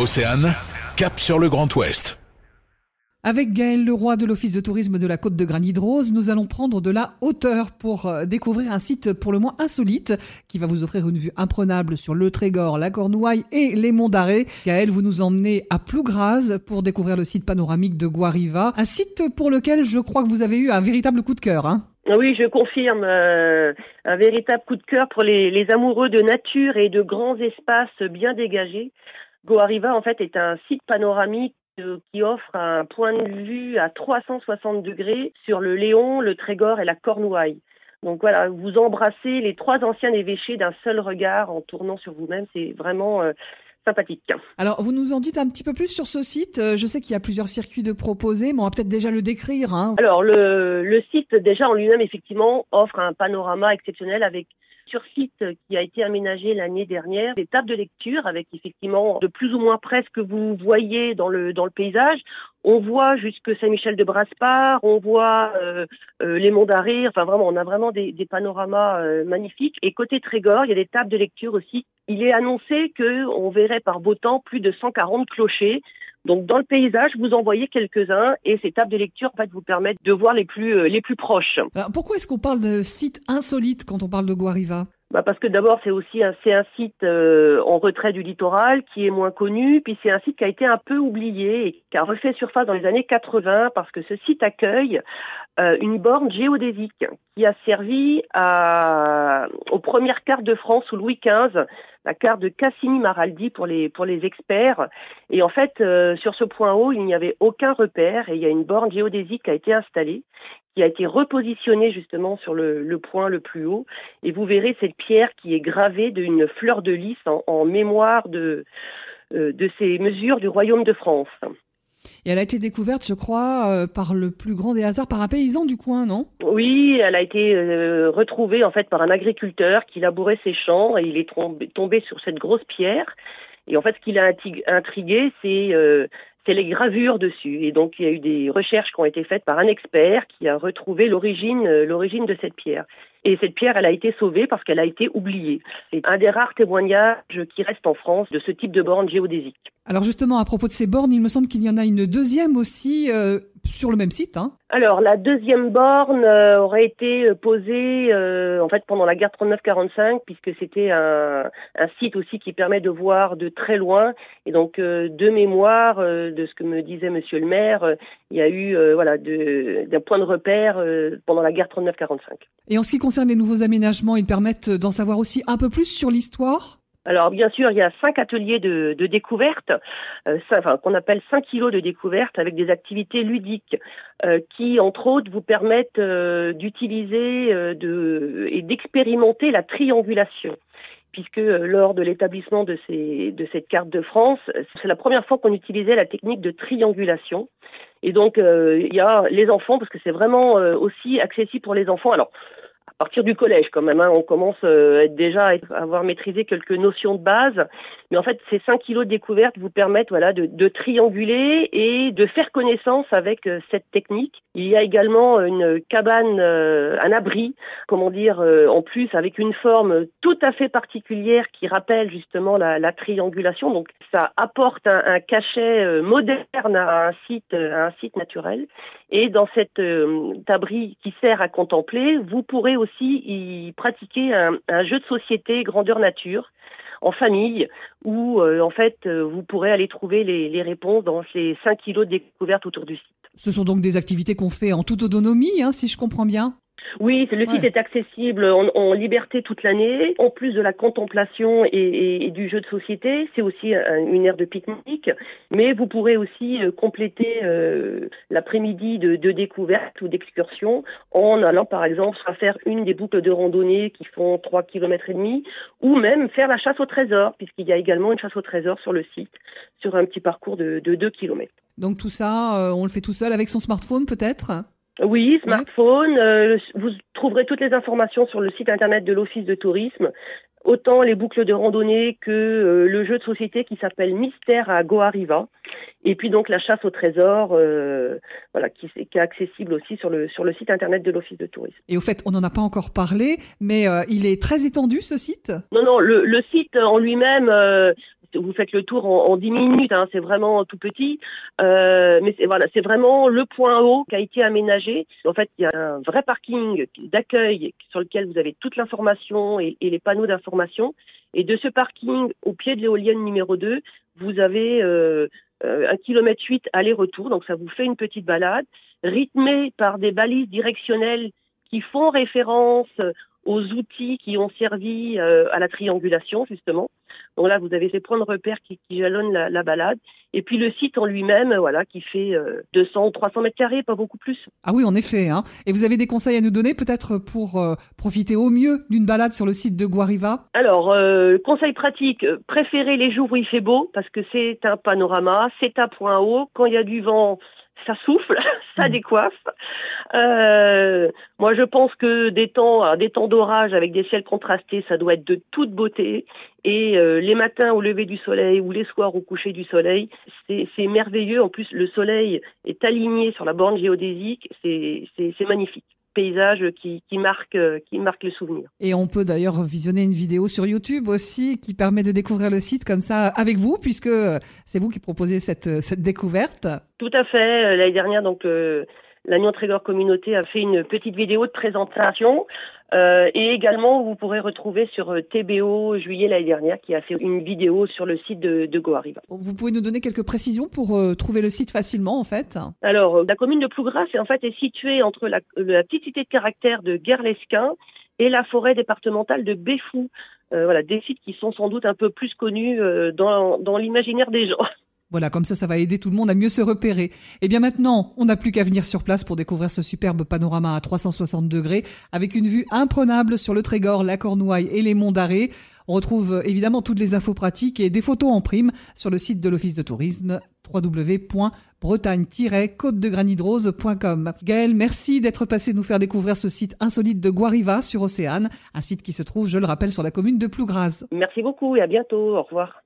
Océane, cap sur le Grand Ouest. Avec Gaël Leroy de l'Office de tourisme de la Côte de Granit-Rose, nous allons prendre de la hauteur pour euh, découvrir un site pour le moins insolite qui va vous offrir une vue imprenable sur le Trégor, la Cornouaille et les monts d'Arrée. Gaël, vous nous emmenez à Plougraz pour découvrir le site panoramique de Guariva, un site pour lequel je crois que vous avez eu un véritable coup de cœur. Hein oui, je confirme euh, un véritable coup de cœur pour les, les, amoureux de nature et de grands espaces bien dégagés. Goariva, en fait, est un site panoramique euh, qui offre un point de vue à 360 degrés sur le Léon, le Trégor et la Cornouaille. Donc voilà, vous embrassez les trois anciens évêchés d'un seul regard en tournant sur vous-même. C'est vraiment euh, sympathique. Alors, vous nous en dites un petit peu plus sur ce site. Euh, je sais qu'il y a plusieurs circuits de proposés, mais on va peut-être déjà le décrire. Hein. Alors, le, le site, déjà en lui-même, effectivement, offre un panorama exceptionnel avec sur site qui a été aménagé l'année dernière, des tables de lecture avec effectivement de plus ou moins près ce que vous voyez dans le dans le paysage. On voit jusque Saint-Michel de Braspar, on voit euh, euh, les monts d'Arrée, enfin vraiment, on a vraiment des, des panoramas euh, magnifiques. Et côté Trégor, il y a des tables de lecture aussi. Il est annoncé que on verrait par beau temps plus de 140 clochers. Donc dans le paysage, vous en voyez quelques-uns et ces tables de lecture en fait, vous permettent de voir les plus, euh, les plus proches. Alors pourquoi est-ce qu'on parle de site insolite quand on parle de Guariva? Bah parce que d'abord c'est aussi un, c'est un site euh, en retrait du littoral qui est moins connu, puis c'est un site qui a été un peu oublié et qui a refait surface dans les années 80 parce que ce site accueille euh, une borne géodésique a servi à, aux premières cartes de France sous Louis XV, la carte de Cassini-Maraldi pour les pour les experts. Et en fait, euh, sur ce point haut, il n'y avait aucun repère et il y a une borne géodésique qui a été installée qui a été repositionné justement sur le, point le plus haut. Et vous verrez cette pierre qui est gravée d'une fleur de lys en, en mémoire de, euh, de ces mesures du royaume de France. Et elle a été découverte, je crois, euh, par le plus grand des hasards, par un paysan du coin, non? Oui, elle a été euh, retrouvée en fait par un agriculteur qui labourait ses champs et il est tombé, tombé sur cette grosse pierre. Et en fait, ce qui l'a intrigué, c'est euh, c'est les gravures dessus. Et donc, il y a eu des recherches qui ont été faites par un expert qui a retrouvé l'origine, l'origine de cette pierre. Et cette pierre, elle a été sauvée parce qu'elle a été oubliée. C'est un des rares témoignages qui restent en France de ce type de borne géodésique. Alors justement, à propos de ces bornes, il me semble qu'il y en a une deuxième aussi euh, sur le même site. Hein Alors la deuxième borne euh, aurait été euh, posée euh, en fait pendant la guerre 39-45 puisque c'était un, un, site aussi qui permet de voir de très loin et donc euh, de mémoire de ce que me disait Monsieur le maire, il y a eu voilà d'un point de repère pendant la guerre 39-45. Et en ce qui concerne les nouveaux aménagements, ils permettent d'en savoir aussi un peu plus sur l'histoire? Alors bien sûr, il y a cinq ateliers de, de découverte, euh, enfin, qu'on appelle cinq kilos de découverte, avec des activités ludiques euh, qui, entre autres, vous permettent euh, d'utiliser euh, de, et d'expérimenter la triangulation puisque euh, lors de l'établissement de, ces, de cette carte de France, c'est la première fois qu'on utilisait la technique de triangulation. Et donc, il y a les enfants, parce que c'est vraiment aussi accessible pour les enfants. Alors, à partir du collège quand même. Hein, on commence euh, déjà à avoir maîtrisé quelques notions de base. Mais en fait, ces 5 kilos de découverte vous permettent voilà, de, trianguler et de faire connaissance avec euh, cette technique. Il y a également une cabane, euh, un abri, comment dire, en plus avec une forme tout à fait particulière qui rappelle justement la, la triangulation. Donc ça apporte un, un cachet moderne à un site, à un site naturel. Et dans cet abri qui sert à contempler, vous pourrez aussi aussi y pratiquer un, jeu de société grandeur nature en famille où euh, en fait euh, vous pourrez aller trouver les, réponses dans ces 5 kilos de découverte autour du site. Ce sont donc des activités qu'on fait en toute autonomie, hein, si je comprends bien? Oui, le site ouais. est accessible en, en liberté toute l'année. En plus de la contemplation et, et, et du jeu de société, c'est aussi un, une aire de pique-nique. Mais vous pourrez aussi euh, compléter euh, l'après-midi de, de, découverte ou d'excursion en allant, par exemple, soit faire une des boucles de randonnée qui font 3 km et demi, ou même faire la chasse au trésor, puisqu'il y a également une chasse au trésor sur le site, sur un petit parcours de, de 2 km. Donc tout ça, euh, on le fait tout seul avec son smartphone peut-être? Oui, smartphone. Euh, vous trouverez toutes les informations sur le site internet de l'Office de tourisme. Autant les boucles de randonnée que euh, le jeu de société qui s'appelle Mystère à Goariva. Et puis donc la chasse au trésor, euh, voilà, qui, qui, est accessible aussi sur le, sur le site internet de l'Office de tourisme. Et au fait, on n'en a pas encore parlé, mais il est très étendu ce site? Non, non, le, le site en lui-même, vous faites le tour en, en 10 minutes, hein, c'est vraiment tout petit. Euh, mais c'est voilà, c'est vraiment le point haut qui a été aménagé. En fait, il y a un vrai parking d'accueil sur lequel vous avez toute l'information et, les panneaux d'information. Et de ce parking au pied de l'éolienne numéro 2, vous avez euh, euh, un kilomètre huit aller-retour, donc ça vous fait une petite balade, rythmée par des balises directionnelles qui font référence aux outils qui ont servi euh, à la triangulation justement. Donc là, vous avez ces points de repère qui, qui jalonnent la, la, balade. Et puis le site en lui-même, voilà, qui fait 200 ou 300 mètres carrés, pas beaucoup plus. Ah oui, en effet. Hein. Et vous avez des conseils à nous donner peut-être pour euh, profiter au mieux d'une balade sur le site de Guariva? Alors, euh, conseil pratique, préférez les jours où il fait beau, parce que c'est un panorama, c'est un point haut. Quand il y a du vent, ça souffle, ça mmh. décoiffe. Euh, moi, je pense que des temps, des temps d'orage avec des ciels contrastés, ça doit être de toute beauté. Et euh, les matins au lever du soleil ou les soirs au coucher du soleil, c'est merveilleux. En plus, le soleil est aligné sur la borne géodésique, c'est magnifique paysage qui, qui, marque, qui marque le souvenir. Et on peut d'ailleurs visionner une vidéo sur YouTube aussi qui permet de découvrir le site comme ça avec vous, puisque c'est vous qui proposez cette, cette découverte. Tout à fait. L'année dernière, donc, euh, l'Agnon Trégor Communauté a fait une petite vidéo de présentation. Euh, et également, vous pourrez retrouver sur euh, TBO juillet l'année dernière qui a fait une vidéo sur le site de, de Goariva. Vous pouvez nous donner quelques précisions pour euh, trouver le site facilement en fait? Alors, euh, la commune de Plougras est en fait est située entre la, la petite cité de caractère de Guerlesquin et la forêt départementale de Béfou. Euh, voilà, des sites qui sont sans doute un peu plus connus dans, dans l'imaginaire des gens. Voilà, comme ça, ça va aider tout le monde à mieux se repérer. Et eh bien maintenant, on n'a plus qu'à venir sur place pour découvrir ce superbe panorama à 360 degrés, avec une vue imprenable sur le Trégor, la Cornouaille et les monts d'Arrée. On retrouve euh, évidemment toutes les infos pratiques et des photos en prime sur le site de l'Office de tourisme www.bretagne-côte-de-granidrose.com. Gaël, merci d'être passé nous faire découvrir ce site insolite de Guariva sur Océane, un site qui se trouve, je le rappelle, sur la commune de Plougras. Merci beaucoup et à bientôt. Au revoir.